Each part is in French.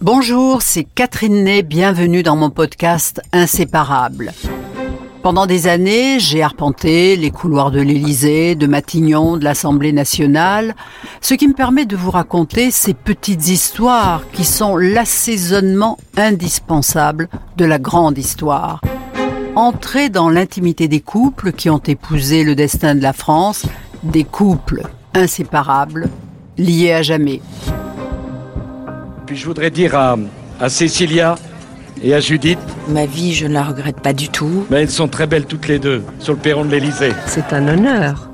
Bonjour, c'est Catherine Ney, bienvenue dans mon podcast Inséparable. Pendant des années, j'ai arpenté les couloirs de l'Élysée, de Matignon, de l'Assemblée nationale, ce qui me permet de vous raconter ces petites histoires qui sont l'assaisonnement indispensable de la grande histoire. Entrer dans l'intimité des couples qui ont épousé le destin de la France, des couples inséparables, liés à jamais. Puis je voudrais dire à, à Cécilia et à Judith, Ma vie, je ne la regrette pas du tout. mais elles sont très belles toutes les deux sur le perron de l'Élysée. C'est un honneur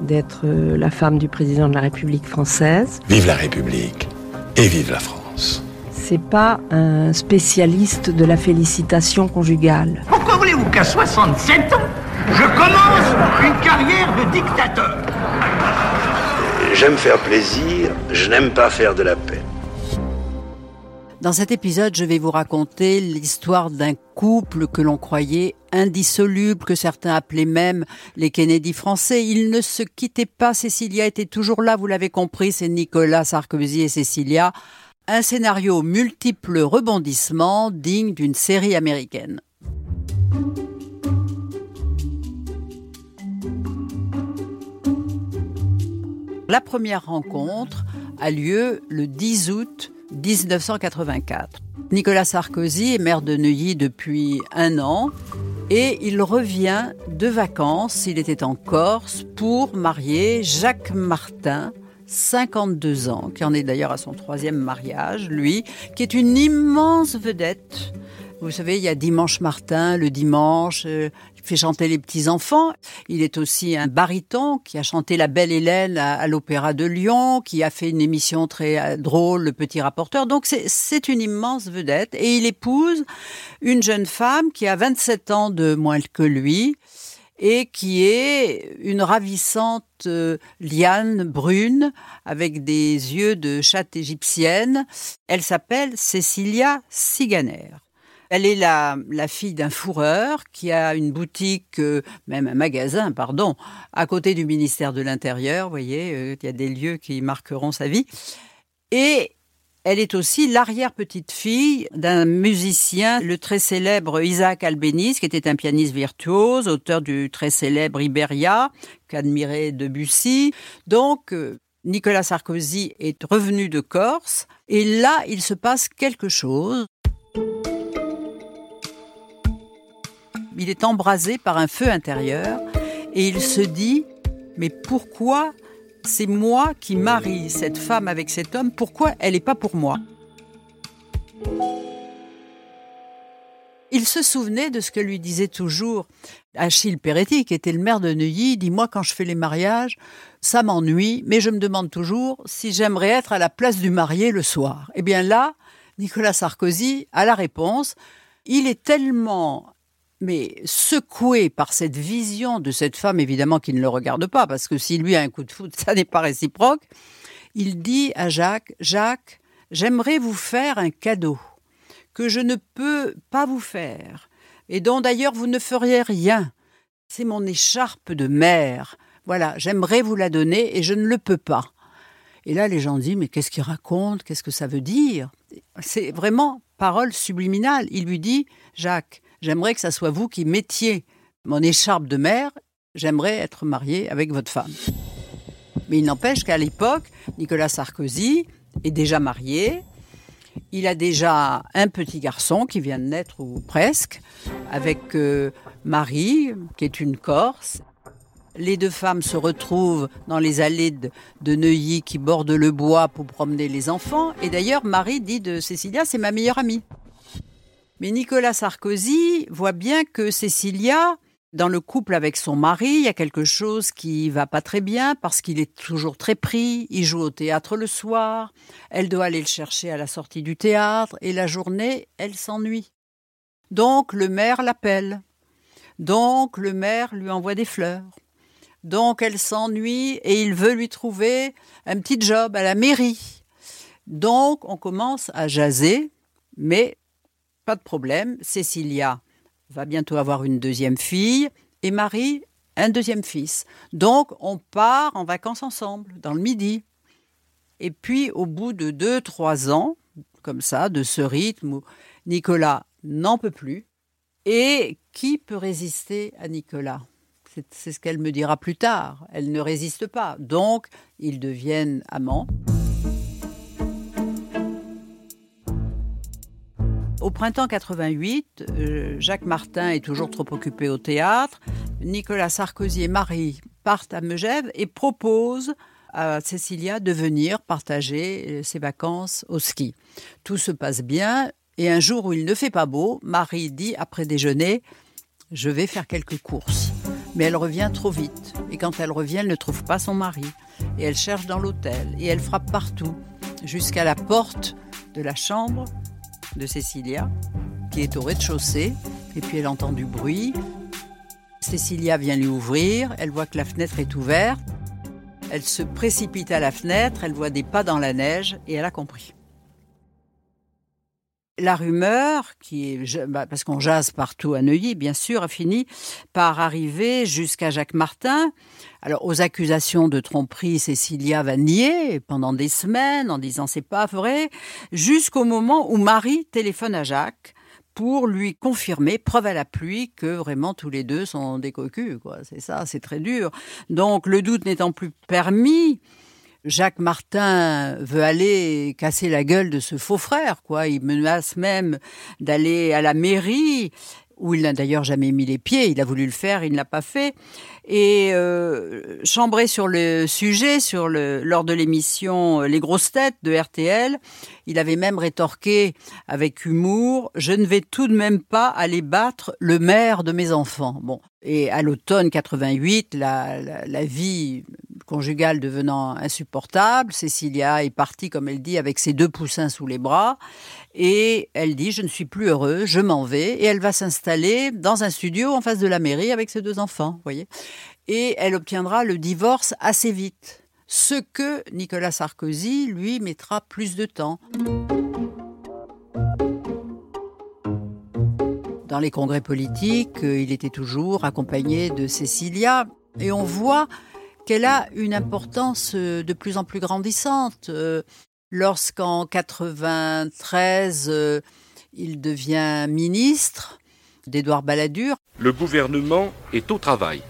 d'être euh, la femme du président de la République française. Vive la République et vive la France. C'est pas un spécialiste de la félicitation conjugale. Pourquoi voulez-vous qu'à 67 ans, je commence une carrière de dictateur? J'aime faire plaisir, je n'aime pas faire de la peine. Dans cet épisode, je vais vous raconter l'histoire d'un couple que l'on croyait indissoluble, que certains appelaient même les Kennedy français. Ils ne se quittaient pas, Cécilia était toujours là, vous l'avez compris, c'est Nicolas Sarkozy et Cécilia. Un scénario multiples rebondissements digne d'une série américaine. La première rencontre a lieu le 10 août 1984. Nicolas Sarkozy est maire de Neuilly depuis un an et il revient de vacances, il était en Corse, pour marier Jacques Martin, 52 ans, qui en est d'ailleurs à son troisième mariage, lui, qui est une immense vedette. Vous savez, il y a Dimanche Martin, le dimanche, euh, fait chanter les petits-enfants. Il est aussi un baryton qui a chanté La Belle Hélène à, l'Opéra de Lyon, qui a fait une émission très euh, drôle, Le Petit Rapporteur. Donc c'est- une immense vedette. Et il épouse une jeune femme qui a 27 ans de moins que lui et qui est une ravissante euh, liane brune avec des yeux de chatte égyptienne. Elle s'appelle Cécilia Siganer. Elle est la, la fille d'un fourreur qui a une boutique, euh, même un magasin, pardon, à côté du ministère de l'Intérieur. Vous voyez, euh, il y a des lieux qui marqueront sa vie. Et elle est aussi l'arrière-petite-fille d'un musicien, le très célèbre Isaac Albéniz, qui était un pianiste virtuose, auteur du très célèbre Iberia, qu'admirait Debussy. Donc, euh, Nicolas Sarkozy est revenu de Corse, et là, il se passe quelque chose. Il est embrasé par un feu intérieur, et il se dit, mais pourquoi c'est moi qui marie cette femme avec cet homme, pourquoi elle n'est pas pour moi? Il se souvenait de ce que lui disait toujours Achille Peretti, qui était le maire de Neuilly. Il dit Moi, quand je fais les mariages, ça m'ennuie, mais je me demande toujours si j'aimerais être à la place du marié le soir. Eh bien là, Nicolas Sarkozy a la réponse. Il est tellement mais secoué par cette vision de cette femme, évidemment, qui ne le regarde pas, parce que si lui a un coup de foudre, ça n'est pas réciproque. Il dit à Jacques Jacques, j'aimerais vous faire un cadeau que je ne peux pas vous faire, et dont d'ailleurs vous ne feriez rien. C'est mon écharpe de mère. Voilà, j'aimerais vous la donner et je ne le peux pas. Et là, les gens disent, mais qu'est-ce qu'il raconte? Qu'est-ce que ça veut dire? C'est vraiment parole subliminale. Il lui dit, Jacques, j'aimerais que ça soit vous qui mettiez mon écharpe de mère, j'aimerais être marié avec votre femme. Mais il n'empêche qu'à l'époque, Nicolas Sarkozy est déjà marié, il a déjà un petit garçon qui vient de naître ou presque, avec euh, Marie, qui est une Corse. Les deux femmes se retrouvent dans les allées de, de Neuilly qui bordent le bois pour promener les enfants. Et d'ailleurs, Marie dit de Cécilia, c'est ma meilleure amie. Mais Nicolas Sarkozy voit bien que Cécilia, dans le couple avec son mari, il y a quelque chose qui va pas très bien parce qu'il est toujours très pris. Il joue au théâtre le soir. Elle doit aller le chercher à la sortie du théâtre et la journée, elle s'ennuie. Donc le maire l'appelle. Donc le maire lui envoie des fleurs. Donc elle s'ennuie et il veut lui trouver un petit job à la mairie. Donc on commence à jaser, mais pas de problème. Cécilia va bientôt avoir une deuxième fille et Marie un deuxième fils. Donc on part en vacances ensemble dans le midi. Et puis au bout de deux trois ans, comme ça, de ce rythme Nicolas n'en peut plus. Et qui peut résister à Nicolas? C'est ce qu'elle me dira plus tard. Elle ne résiste pas. Donc, ils deviennent amants. Au printemps 88, euh, Jacques Martin est toujours trop occupé au théâtre. Nicolas Sarkozy et Marie partent à Megève et proposent à Cécilia de venir partager ses vacances au ski. Tout se passe bien et un jour où il ne fait pas beau, Marie dit après déjeuner Je vais faire quelques courses. Mais elle revient trop vite. Et quand elle revient, elle ne trouve pas son mari. Et elle cherche dans l'hôtel. Et elle frappe partout. Jusqu'à la porte de la chambre de Cécilia, qui est au rez-de-chaussée. Et puis elle entend du bruit. Cécilia vient lui ouvrir. Elle voit que la fenêtre est ouverte. Elle se précipite à la fenêtre. Elle voit des pas dans la neige. Et elle a compris la rumeur, qui est, bah, parce qu'on jase partout à Neuilly, bien sûr, a fini par arriver jusqu'à Jacques Martin. Alors, aux accusations de tromperie, Cécilia va nier pendant des semaines en disant c'est pas vrai, jusqu'au moment où Marie téléphone à Jacques pour lui confirmer, preuve à la pluie, que vraiment tous les deux sont des cocus, quoi. C'est ça, c'est très dur. Donc, le doute n'étant plus permis, Jacques Martin veut aller casser la gueule de ce faux frère, quoi. Il menace même d'aller à la mairie où il n'a d'ailleurs jamais mis les pieds. Il a voulu le faire, il ne l'a pas fait. Et euh, chambré sur le sujet, sur le, lors de l'émission Les grosses têtes de RTL, il avait même rétorqué avec humour Je ne vais tout de même pas aller battre le maire de mes enfants. Bon. Et à l'automne 88, la, la, la vie conjugale devenant insupportable, Cécilia est partie, comme elle dit, avec ses deux poussins sous les bras. Et elle dit, je ne suis plus heureuse, je m'en vais. Et elle va s'installer dans un studio en face de la mairie avec ses deux enfants, voyez. Et elle obtiendra le divorce assez vite. Ce que Nicolas Sarkozy, lui, mettra plus de temps. Dans les congrès politiques, euh, il était toujours accompagné de Cécilia. Et on voit qu'elle a une importance euh, de plus en plus grandissante. Euh, lorsqu'en 93, euh, il devient ministre d'Édouard Balladur. Le gouvernement est au travail.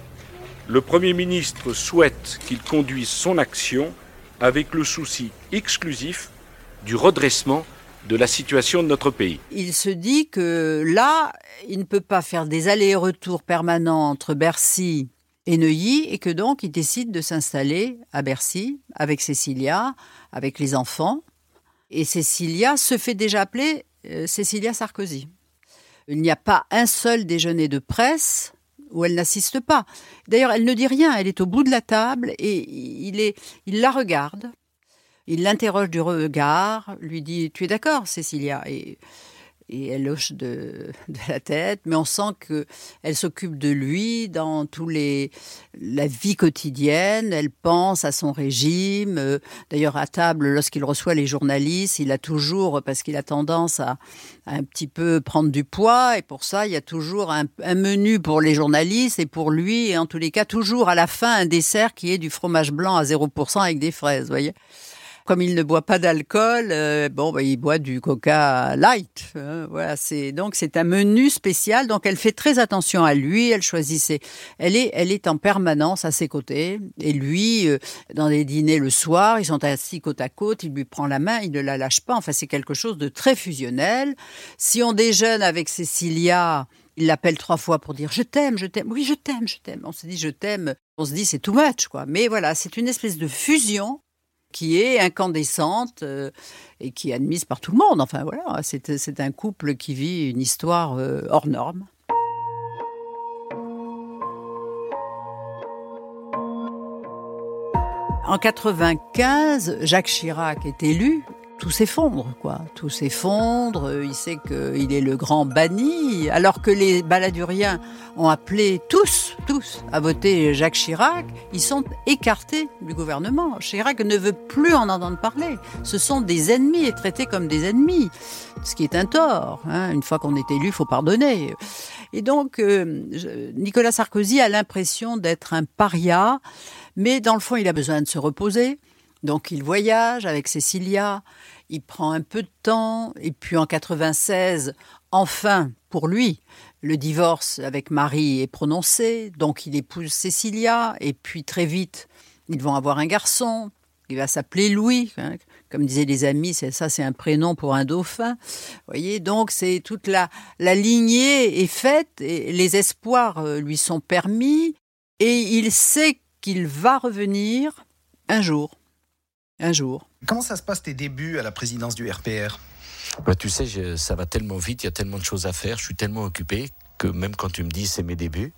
Le Premier ministre souhaite qu'il conduise son action avec le souci exclusif du redressement de la situation de notre pays. Il se dit que là, il ne peut pas faire des allers-retours permanents entre Bercy et Neuilly et que donc il décide de s'installer à Bercy avec Cécilia, avec les enfants. Et Cécilia se fait déjà appeler euh, Cécilia Sarkozy. Il n'y a pas un seul déjeuner de presse où elle n'assiste pas. D'ailleurs, elle ne dit rien, elle est au bout de la table et il, est, il la regarde. Il l'interroge du regard, lui dit Tu es d'accord, Cécilia? Et et elle hoche de, la tête, mais on sent que elle s'occupe de lui dans tous les la vie quotidienne. Elle pense à son régime. Euh, d'ailleurs, à table, lorsqu'il reçoit les journalistes, il a toujours, parce qu'il a tendance à, un petit peu prendre du poids, et pour ça, il y a toujours un, un, menu pour les journalistes et pour lui, et en tous les cas, toujours à la fin un dessert qui est du fromage blanc à 0% avec des fraises, voyez. Comme il ne boit pas d'alcool, euh, bon, bah, il boit du Coca Light. Hein, voilà, c'est donc c'est un menu spécial. Donc elle fait très attention à lui. Elle choisissait. Elle est, elle est en permanence à ses côtés. Et lui, euh, dans les dîners le soir, ils sont assis côte à côte. Il lui prend la main, il ne la lâche pas. Enfin, c'est quelque chose de très fusionnel. Si on déjeune avec Cécilia, il l'appelle trois fois pour dire je t'aime, je t'aime. Oui, je t'aime, je t'aime. On se dit je t'aime. On se dit c'est too much, quoi. Mais voilà, c'est une espèce de fusion qui est incandescente euh, et qui est admise par tout le monde. Enfin voilà, c'est un couple qui vit une histoire euh, hors norme. En 95, Jacques Chirac est élu tout s'effondre, quoi. Tout s'effondre. Il sait qu'il est le grand banni, alors que les baladuriens ont appelé tous, tous, à voter Jacques Chirac. Ils sont écartés du gouvernement. Chirac ne veut plus en entendre parler. Ce sont des ennemis et traités comme des ennemis, ce qui est un tort. Hein. Une fois qu'on est élu, faut pardonner. Et donc, euh, Nicolas Sarkozy a l'impression d'être un paria, mais dans le fond, il a besoin de se reposer Donc il voyage avec Cécilia, il prend un peu de temps, et puis en 96, enfin, pour lui, le divorce avec Marie est prononcé, donc il épouse Cécilia, et puis très vite, ils vont avoir un garçon, il va s'appeler Louis, hein, comme disaient les amis, ça, c'est un prénom pour un dauphin. voyez, donc c'est toute la, la lignée est faite, et les espoirs euh, lui sont permis, et il sait qu'il va revenir un jour. Un jour. Comment ça se passe tes débuts à la présidence du RPR bah, Tu sais, ça va tellement vite, il y a tellement de choses à faire, je suis tellement occupé que même quand tu me dis c'est mes débuts,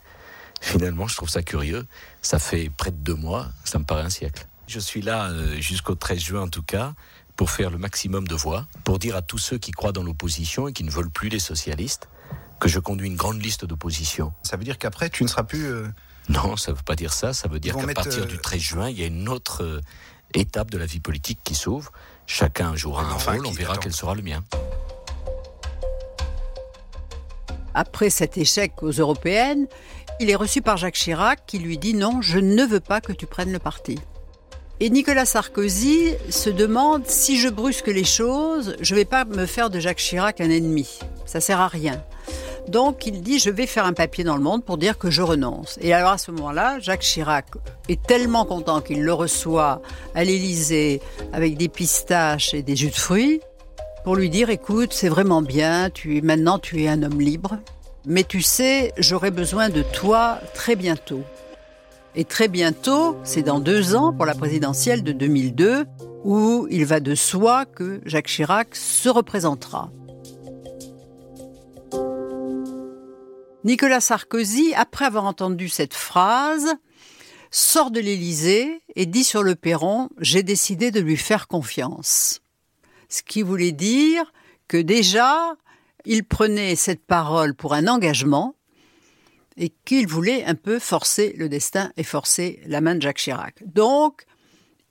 finalement, je trouve ça curieux. Ça fait près de deux mois, ça me paraît un siècle. Je suis là euh, jusqu'au 13 juin en tout cas pour faire le maximum de voix, pour dire à tous ceux qui croient dans l'opposition et qui ne veulent plus les socialistes que je conduis une grande liste d'opposition. Ça veut dire qu'après, tu ne seras plus... Euh, non, ça ne veut pas dire ça. Ça veut dire qu'à partir euh, du 13 juin, il y a une autre étape de la vie politique qui s'ouvre. Chacun jouera un rôle, on verra quel sera le mien. Après cet échec aux européennes, il est reçu par Jacques Chirac qui lui dit non, je ne veux pas que tu prennes le parti. Et Nicolas Sarkozy se demande si je brusque les choses, je ne vais pas me faire de Jacques Chirac un ennemi. Ça sert à rien. Donc il dit je vais faire un papier dans le monde pour dire que je renonce. Et alors à ce moment-là, Jacques Chirac est tellement content qu'il le reçoit à l'Élysée avec des pistaches et des jus de fruits pour lui dire écoute, c'est vraiment bien, tu maintenant tu es un homme libre, mais tu sais, j'aurai besoin de toi très bientôt. Et très bientôt, c'est dans deux ans pour la présidentielle de 2002, où il va de soi que Jacques Chirac se représentera. Nicolas Sarkozy, après avoir entendu cette phrase, sort de l'Élysée et dit sur le perron J'ai décidé de lui faire confiance. Ce qui voulait dire que déjà, il prenait cette parole pour un engagement et qu'il voulait un peu forcer le destin et forcer la main de Jacques Chirac. Donc,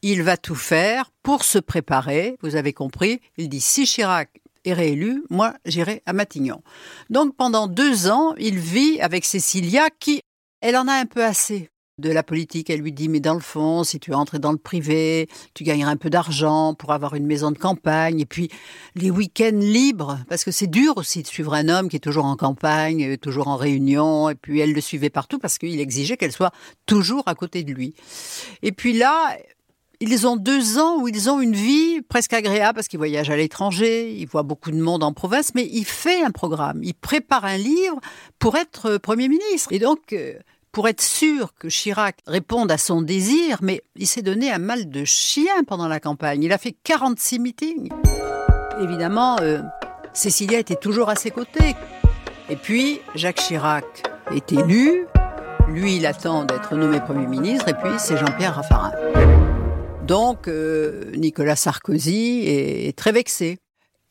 il va tout faire pour se préparer. Vous avez compris, il dit si Chirac est réélu, moi j'irai à Matignon. Donc pendant deux ans, il vit avec Cécilia qui, elle en a un peu assez de la politique. Elle lui dit, mais dans le fond, si tu entres dans le privé, tu gagneras un peu d'argent pour avoir une maison de campagne. Et puis, les week-ends libres, parce que c'est dur aussi de suivre un homme qui est toujours en campagne, euh, toujours en réunion. Et puis, elle le suivait partout parce qu'il exigeait qu'elle soit toujours à côté de lui. Et puis là, ils ont deux ans où ils ont une vie presque agréable parce qu'ils voyagent à l'étranger, ils voient beaucoup de monde en province, mais il fait un programme, il prépare un livre pour être Premier ministre. Et donc, euh, pour être sûr que Chirac réponde à son désir, mais il s'est donné un mal de chien pendant la campagne. Il a fait 46 meetings. Évidemment, euh, Cécilia était toujours à ses côtés. Et puis, Jacques Chirac est élu. Lui, il attend d'être nommé Premier ministre. Et puis, c'est Jean-Pierre Raffarin. Donc, euh, Nicolas Sarkozy est, très vexé.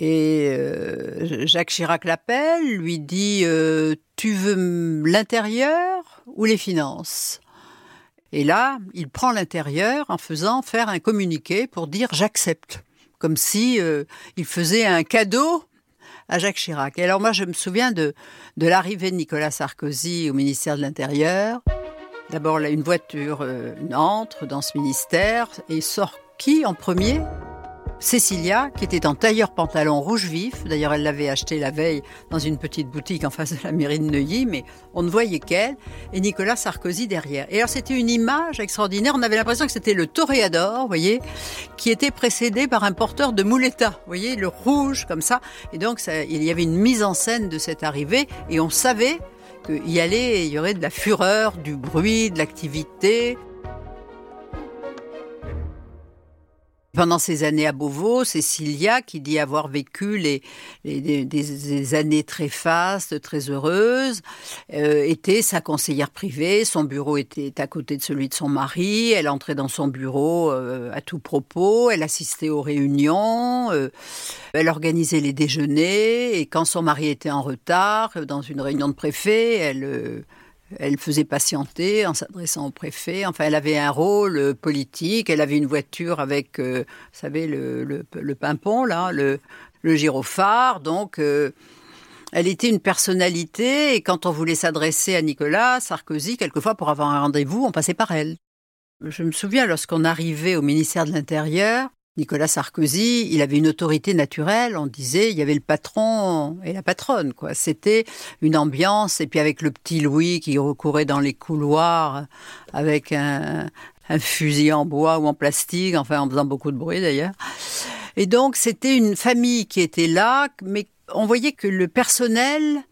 Et euh, Jacques Chirac l'appelle, lui dit euh, Tu veux l'intérieur ou les finances? Et là, il prend l'intérieur en faisant faire un communiqué pour dire J'accepte. Comme si il faisait un cadeau à Jacques Chirac. Et alors moi, je me souviens de, de l'arrivée de Nicolas Sarkozy au ministère de l'Intérieur. D'abord, une voiture euh, entre dans ce ministère et sort qui en premier? Cécilia, qui était en tailleur pantalon rouge vif. D'ailleurs, elle l'avait acheté la veille dans une petite boutique en face de la mairie de Neuilly, mais on ne voyait qu'elle. Et Nicolas Sarkozy derrière. Et alors, c'était une image extraordinaire. On avait l'impression que c'était le toréador, vous voyez, qui était précédé par un porteur de mouletta. Vous voyez, le rouge, comme ça. Et donc, il y avait une mise en scène de cette arrivée. Et on savait qu'il y allait, il y aurait de la fureur, du bruit, de l'activité. Pendant ces années à Beauvau, Cécilia, qui dit avoir vécu les, des, années très fastes, très heureuses, euh, était sa conseillère privée. Son bureau était à côté de celui de son mari. Elle entrait dans son bureau euh, à tout propos. Elle assistait aux réunions. Euh, elle organisait les déjeuners. Et quand son mari était en retard, dans une réunion de préfet, elle elle faisait patienter en s'adressant au préfet. Enfin, elle avait un rôle euh, politique. Elle avait une voiture avec, euh, vous savez, le, le, pimpon, là, le, le gyrophare. Donc, euh, elle était une personnalité. Et quand on voulait s'adresser à Nicolas Sarkozy, quelquefois, pour avoir un rendez-vous, on passait par elle. Je me souviens, lorsqu'on arrivait au ministère de l'Intérieur, Nicolas Sarkozy, il avait une autorité naturelle. On disait, il y avait le patron et la patronne, quoi. C'était une ambiance. Et puis avec le petit Louis qui recourait dans les couloirs avec un, fusil en bois ou en plastique, enfin en faisant beaucoup de bruit d'ailleurs. Et donc c'était une famille qui était là, mais on voyait que le personnel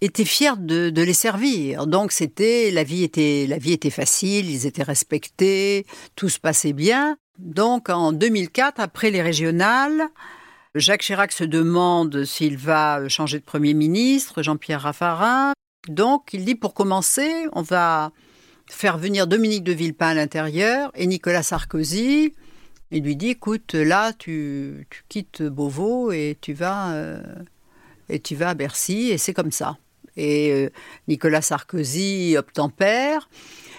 était fier de, de les servir. Donc c'était la vie était la vie était facile, ils étaient respectés, tout se passait bien. Donc en 2004, après les régionales, Jacques Chirac se demande s'il va changer de Premier ministre, Jean-Pierre Raffarin. Donc il dit pour commencer, on va faire venir Dominique de Villepin à l'intérieur et Nicolas Sarkozy. Il lui dit écoute, là tu, quittes Beauvau et tu vas euh, et tu vas à Bercy et c'est comme ça. Et euh, Nicolas Sarkozy obtempère.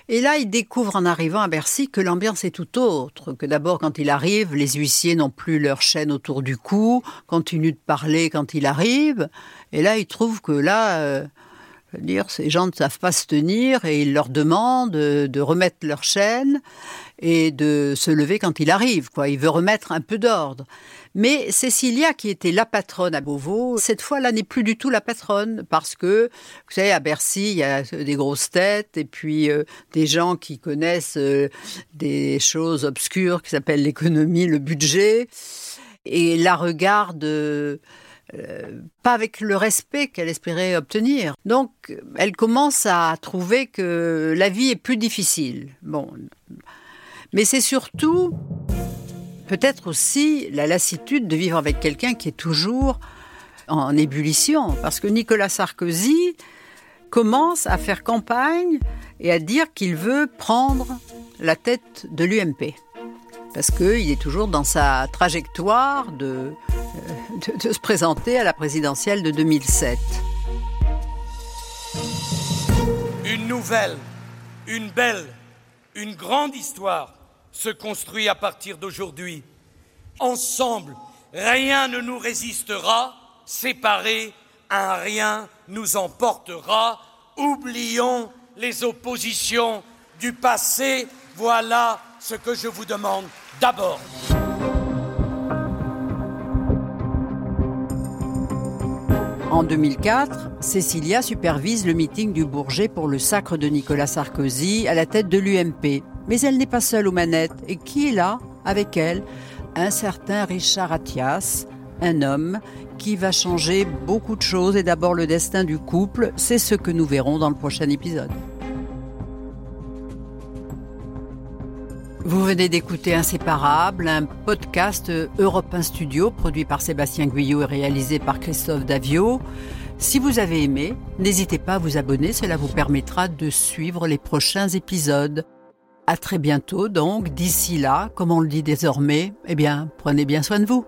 Et là, il découvre en arrivant à Bercy que l'ambiance est tout autre. Que d'abord, quand il arrive, les huissiers n'ont plus leur chaîne autour du cou, continuent de parler quand il arrive. Et là, il trouve que là, euh, dire, ces gens ne savent pas se tenir et il leur demande de remettre leur chaîne et de se lever quand il arrive. Quoi. Il veut remettre un peu d'ordre. Mais Cécilia, qui était la patronne à Beauvau, cette fois-là n'est plus du tout la patronne parce que, vous savez, à Bercy, il y a des grosses têtes et puis euh, des gens qui connaissent euh, des choses obscures qui s'appellent l'économie, le budget, et la regarde. Euh, pas avec le respect qu'elle espérait obtenir. Donc, elle commence à trouver que la vie est plus difficile. Bon, mais c'est surtout peut-être aussi la lassitude de vivre avec quelqu'un qui est toujours en ébullition. Parce que Nicolas Sarkozy commence à faire campagne et à dire qu'il veut prendre la tête de l'UMP. Parce qu'il est toujours dans sa trajectoire de, euh, de se présenter à la présidentielle de 2007. Une nouvelle, une belle, une grande histoire se construit à partir d'aujourd'hui. Ensemble, rien ne nous résistera, séparés, un rien nous emportera. Oublions les oppositions du passé, voilà ce que je vous demande d'abord. En 2004, Cécilia supervise le meeting du Bourget pour le sacre de Nicolas Sarkozy à la tête de l'UMP. Mais elle n'est pas seule aux manettes. Et qui est là avec elle? Un certain Richard Attias, un homme qui va changer beaucoup de choses et d'abord le destin du couple. C'est ce que nous verrons dans le prochain épisode. Vous venez d'écouter Inséparable, un podcast Europe 1 Studio produit par Sébastien Guyot et réalisé par Christophe Davio. Si vous avez aimé, n'hésitez pas à vous abonner, cela vous permettra de suivre les prochains épisodes. À très bientôt donc, d'ici là, comme on le dit désormais, eh bien, prenez bien soin de vous.